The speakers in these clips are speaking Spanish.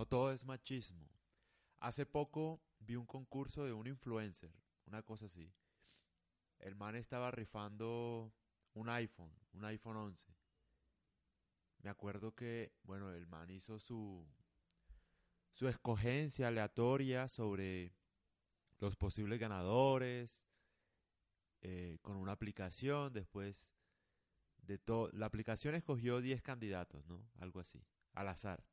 no todo es machismo. Hace poco vi un concurso de un influencer, una cosa así. El man estaba rifando un iPhone, un iPhone 11. Me acuerdo que, bueno, el man hizo su, su escogencia aleatoria sobre los posibles ganadores, eh, con una aplicación, después de todo, la aplicación escogió 10 candidatos, ¿no? Algo así, al azar.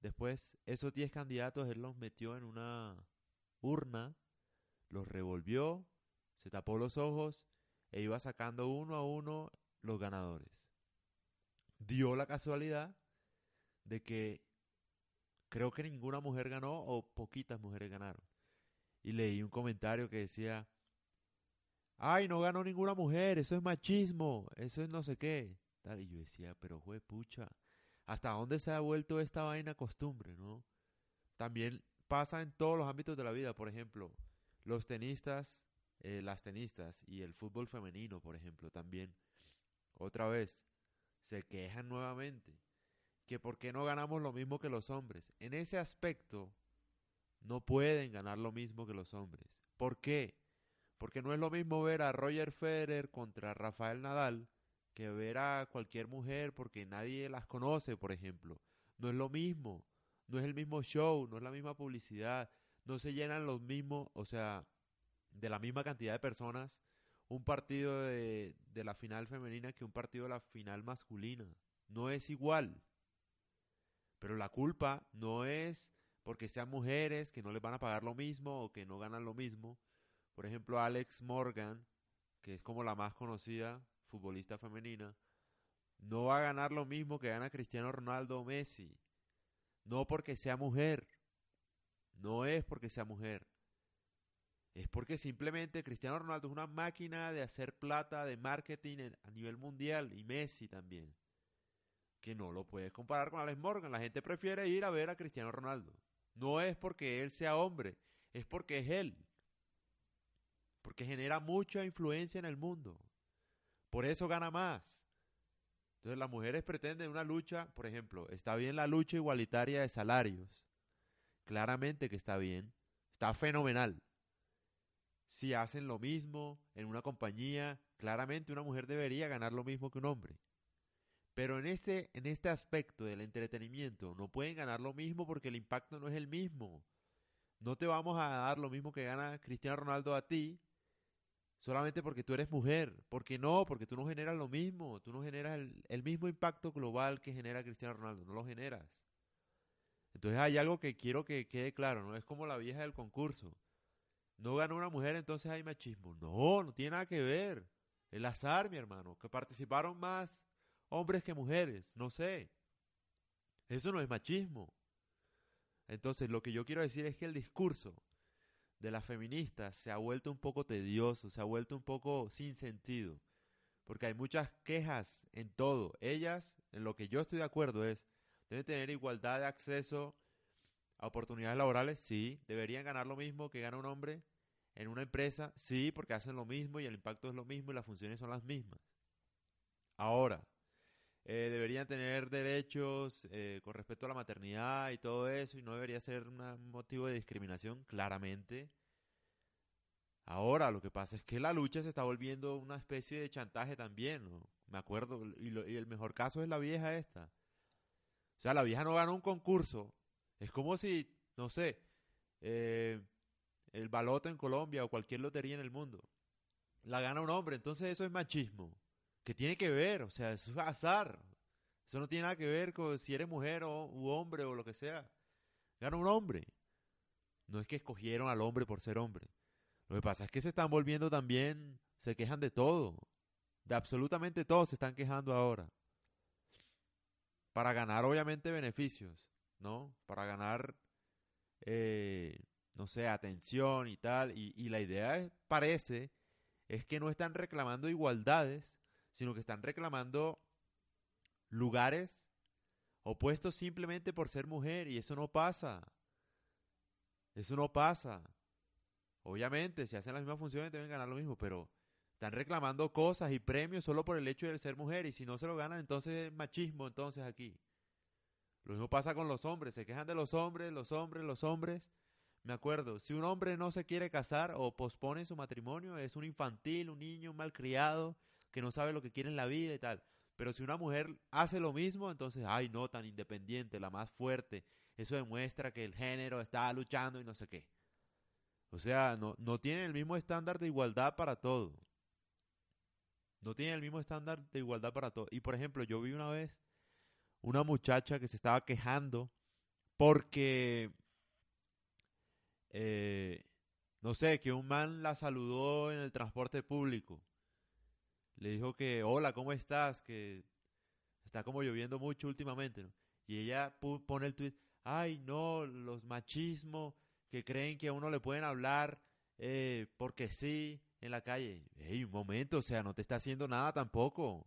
Después, esos 10 candidatos él los metió en una urna, los revolvió, se tapó los ojos e iba sacando uno a uno los ganadores. Dio la casualidad de que creo que ninguna mujer ganó o poquitas mujeres ganaron. Y leí un comentario que decía, ay, no ganó ninguna mujer, eso es machismo, eso es no sé qué. Tal, y yo decía, pero jue pucha, ¿hasta dónde se ha vuelto esta vaina costumbre, no? También pasa en todos los ámbitos de la vida, por ejemplo, los tenistas, eh, las tenistas y el fútbol femenino, por ejemplo, también, otra vez, se quejan nuevamente que por qué no ganamos lo mismo que los hombres. En ese aspecto, no pueden ganar lo mismo que los hombres. ¿Por qué? Porque no es lo mismo ver a Roger Federer contra Rafael Nadal que ver a cualquier mujer porque nadie las conoce, por ejemplo. No es lo mismo, no es el mismo show, no es la misma publicidad, no se llenan los mismos, o sea, de la misma cantidad de personas un partido de, de la final femenina que un partido de la final masculina. No es igual. Pero la culpa no es porque sean mujeres que no les van a pagar lo mismo o que no ganan lo mismo, por ejemplo, Alex Morgan, que es como la más conocida futbolista femenina, no va a ganar lo mismo que gana Cristiano Ronaldo o Messi. No porque sea mujer. No es porque sea mujer. Es porque simplemente Cristiano Ronaldo es una máquina de hacer plata de marketing a nivel mundial y Messi también. Que no lo puedes comparar con Alex Morgan. La gente prefiere ir a ver a Cristiano Ronaldo. No es porque él sea hombre, es porque es él porque genera mucha influencia en el mundo. Por eso gana más. Entonces las mujeres pretenden una lucha, por ejemplo, está bien la lucha igualitaria de salarios. Claramente que está bien, está fenomenal. Si hacen lo mismo en una compañía, claramente una mujer debería ganar lo mismo que un hombre. Pero en este, en este aspecto del entretenimiento no pueden ganar lo mismo porque el impacto no es el mismo. No te vamos a dar lo mismo que gana Cristiano Ronaldo a ti solamente porque tú eres mujer. Porque no, porque tú no generas lo mismo. Tú no generas el, mismo impacto global que genera Cristiano Ronaldo. No lo generas. Entonces hay algo que quiero que quede claro. No es como la vieja del concurso. No ganó una mujer, entonces hay machismo. No, no tiene nada que ver. El azar, mi hermano. Que participaron más hombres que mujeres. No sé. Eso no es machismo. Entonces, lo que yo quiero decir es que el discurso de las feministas se ha vuelto un poco tedioso, se ha vuelto un poco sin sentido, porque hay muchas quejas en todo. Ellas, en lo que yo estoy de acuerdo es, deben tener igualdad de acceso a oportunidades laborales, sí, deberían ganar lo mismo que gana un hombre en una empresa, sí, porque hacen lo mismo y el impacto es lo mismo y las funciones son las mismas. Ahora, eh, deberían tener derechos eh, con respecto a la maternidad y todo eso, y no debería ser un motivo de discriminación, claramente. Ahora, lo que pasa es que la lucha se está volviendo una especie de chantaje también, ¿no? Me acuerdo, y, y el mejor caso es la vieja esta. O sea, la vieja no ganó un concurso. Es como si, no sé, eh, el baloto en Colombia o cualquier lotería en el mundo. La gana un hombre, entonces eso es machismo que tiene que ver, o sea, eso es azar. Eso no tiene nada que ver con si eres mujer o hombre o lo que sea. Gana un hombre. No es que escogieron al hombre por ser hombre. Lo que pasa es que se están volviendo también, se quejan de todo. De absolutamente todo se están quejando ahora. Para ganar, obviamente, beneficios, ¿no? Para ganar, eh, no sé, atención y tal. Y, y la idea parece es que no están reclamando igualdades, sino que están reclamando lugares opuestos simplemente por ser mujer y eso no pasa. Eso no pasa. Obviamente, si hacen las mismas funciones deben ganar lo mismo, pero están reclamando cosas y premios solo por el hecho de ser mujer y si no se lo ganan entonces es machismo entonces aquí. Lo mismo pasa con los hombres, se quejan de los hombres, los hombres, los hombres. Me acuerdo, si un hombre no se quiere casar o pospone su matrimonio, es un infantil, un niño, un malcriado, que no sabe lo que quiere en la vida y tal. Pero si una mujer hace lo mismo, entonces, ay, no, tan independiente, la más fuerte. Eso demuestra que el género está luchando y no sé qué. O sea, no, no el mismo estándar de igualdad para todo. No tienen el mismo estándar de igualdad para todo. Y por ejemplo, yo vi una vez una muchacha que se estaba quejando porque, eh, no sé, que un man la saludó en el transporte público. Le dijo que, hola, ¿cómo estás? Que está como lloviendo mucho últimamente. Y ella pone el tweet, ay, no, los machismos que creen que a uno le pueden hablar eh, porque sí en la calle. Ey, un momento, o sea, no te está haciendo nada tampoco.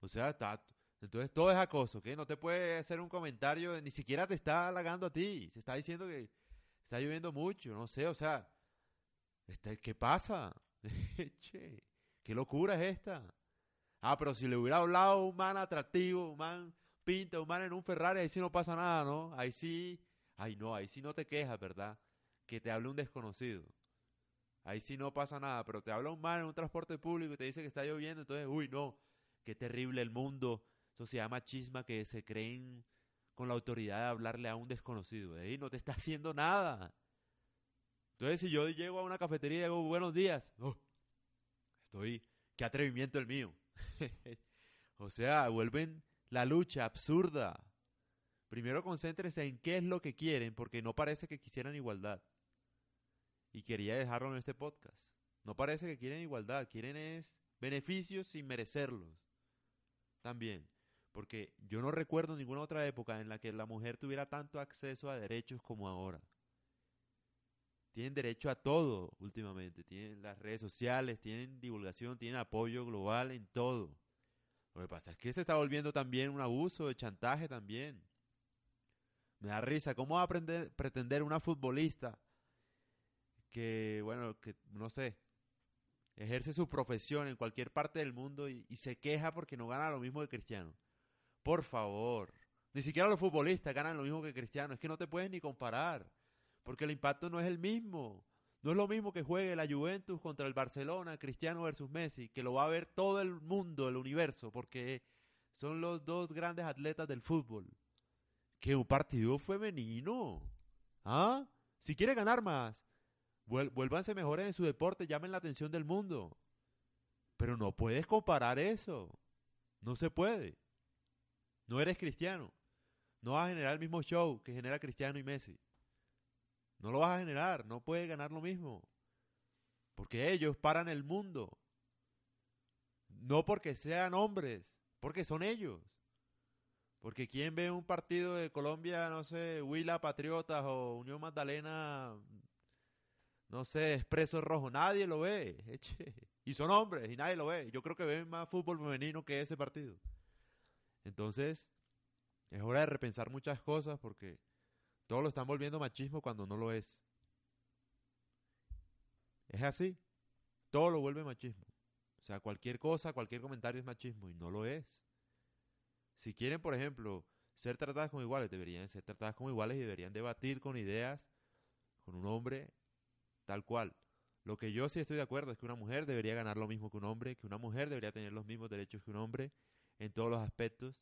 O sea, está, entonces todo es acoso, ¿qué? No te puede hacer un comentario, ni siquiera te está halagando a ti. Se está diciendo que está lloviendo mucho, no sé, o sea, ¿qué pasa? che, ¿qué locura es esta? Ah, pero si le hubiera hablado un man atractivo, un man pinta, un man en un Ferrari, ahí sí no pasa nada, ¿no? Ahí sí, ay no, ahí sí no te quejas, ¿verdad? Que te hable un desconocido. Ahí sí no pasa nada, pero te habla un man en un transporte público y te dice que está lloviendo, entonces, uy, no, qué terrible el mundo, sociedad machisma que se creen con la autoridad de hablarle a un desconocido. Ahí no te está haciendo nada. Entonces, si yo llego a una cafetería y digo buenos días, oh, estoy, qué atrevimiento el mío. o sea, vuelven la lucha absurda. Primero concéntrense en qué es lo que quieren, porque no parece que quisieran igualdad. Y quería dejarlo en este podcast. No parece que quieren igualdad, quieren es beneficios sin merecerlos. También. Porque yo no recuerdo ninguna otra época en la que la mujer tuviera tanto acceso a derechos como ahora. Tienen derecho a todo últimamente. Tienen las redes sociales, tienen divulgación, tienen apoyo global en todo. Lo que pasa es que se está volviendo también un abuso de chantaje también. Me da risa. ¿Cómo va a pretender una futbolista que, bueno, que no sé, ejerce su profesión en cualquier parte del mundo y, y se queja porque no gana lo mismo que Cristiano? Por favor. Ni siquiera los futbolistas ganan lo mismo que Cristiano. Es que no te puedes ni comparar. Porque el impacto no es el mismo. No es lo mismo que juegue la Juventus contra el Barcelona, Cristiano versus Messi, que lo va a ver todo el mundo, el universo, porque son los dos grandes atletas del fútbol. Que un partido femenino. ¿Ah? Si quiere ganar más, vuélvanse mejores en su deporte, llamen la atención del mundo. Pero no puedes comparar eso. No se puede. No eres cristiano. No vas a generar el mismo show que genera Cristiano y Messi. No lo vas a generar. No puedes ganar lo mismo. Porque ellos paran el mundo. No porque sean hombres, porque son ellos. Porque quien ve un partido de Colombia, no sé, Huila Patriotas o Unión Magdalena, no sé, Expreso Rojo, nadie lo ve. Y son hombres y nadie lo ve. Yo creo que ven más fútbol femenino que ese partido. Entonces, es hora de repensar muchas cosas porque todo lo están volviendo machismo cuando no lo es. Es así. Todo lo vuelve machismo. O sea, cualquier cosa, cualquier comentario es machismo y no lo es. Si quieren, por ejemplo, ser tratadas como iguales, deberían ser tratadas como iguales y deberían debatir con ideas con un hombre tal cual. Lo que yo sí estoy de acuerdo es que una mujer debería ganar lo mismo que un hombre, que una mujer debería tener los mismos derechos que un hombre, en todos los aspectos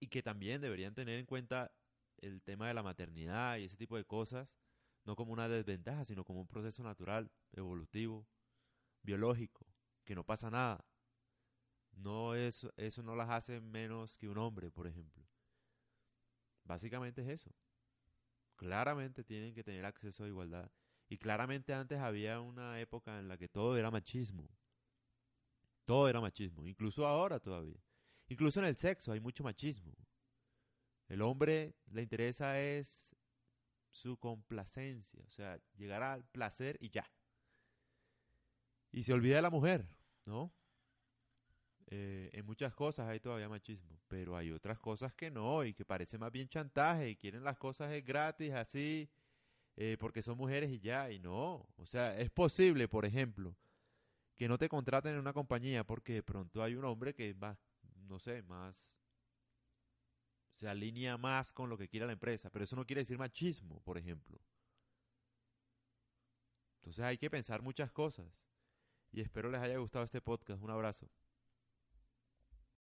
y que también deberían tener en cuenta el tema de la maternidad y ese tipo de cosas, no como una desventaja, sino como un proceso natural, evolutivo, biológico, que no pasa nada. No es, eso no las hace menos que un hombre, por ejemplo. Básicamente es eso. Claramente tienen que tener acceso a igualdad. Y claramente antes había una época en la que todo era machismo. Todo era machismo, incluso ahora todavía. Incluso en el sexo hay mucho machismo. El hombre le interesa es su complacencia, o sea, llegar al placer y ya. Y se olvida de la mujer, ¿no? Eh, en muchas cosas hay todavía machismo, pero hay otras cosas que no y que parece más bien chantaje y quieren las cosas gratis así eh, porque son mujeres y ya, y no. O sea, es posible, por ejemplo, que no te contraten en una compañía porque de pronto hay un hombre que es más, no sé, más se alinea más con lo que quiere la empresa, pero eso no quiere decir machismo, por ejemplo. Entonces hay que pensar muchas cosas. Y espero les haya gustado este podcast. Un abrazo.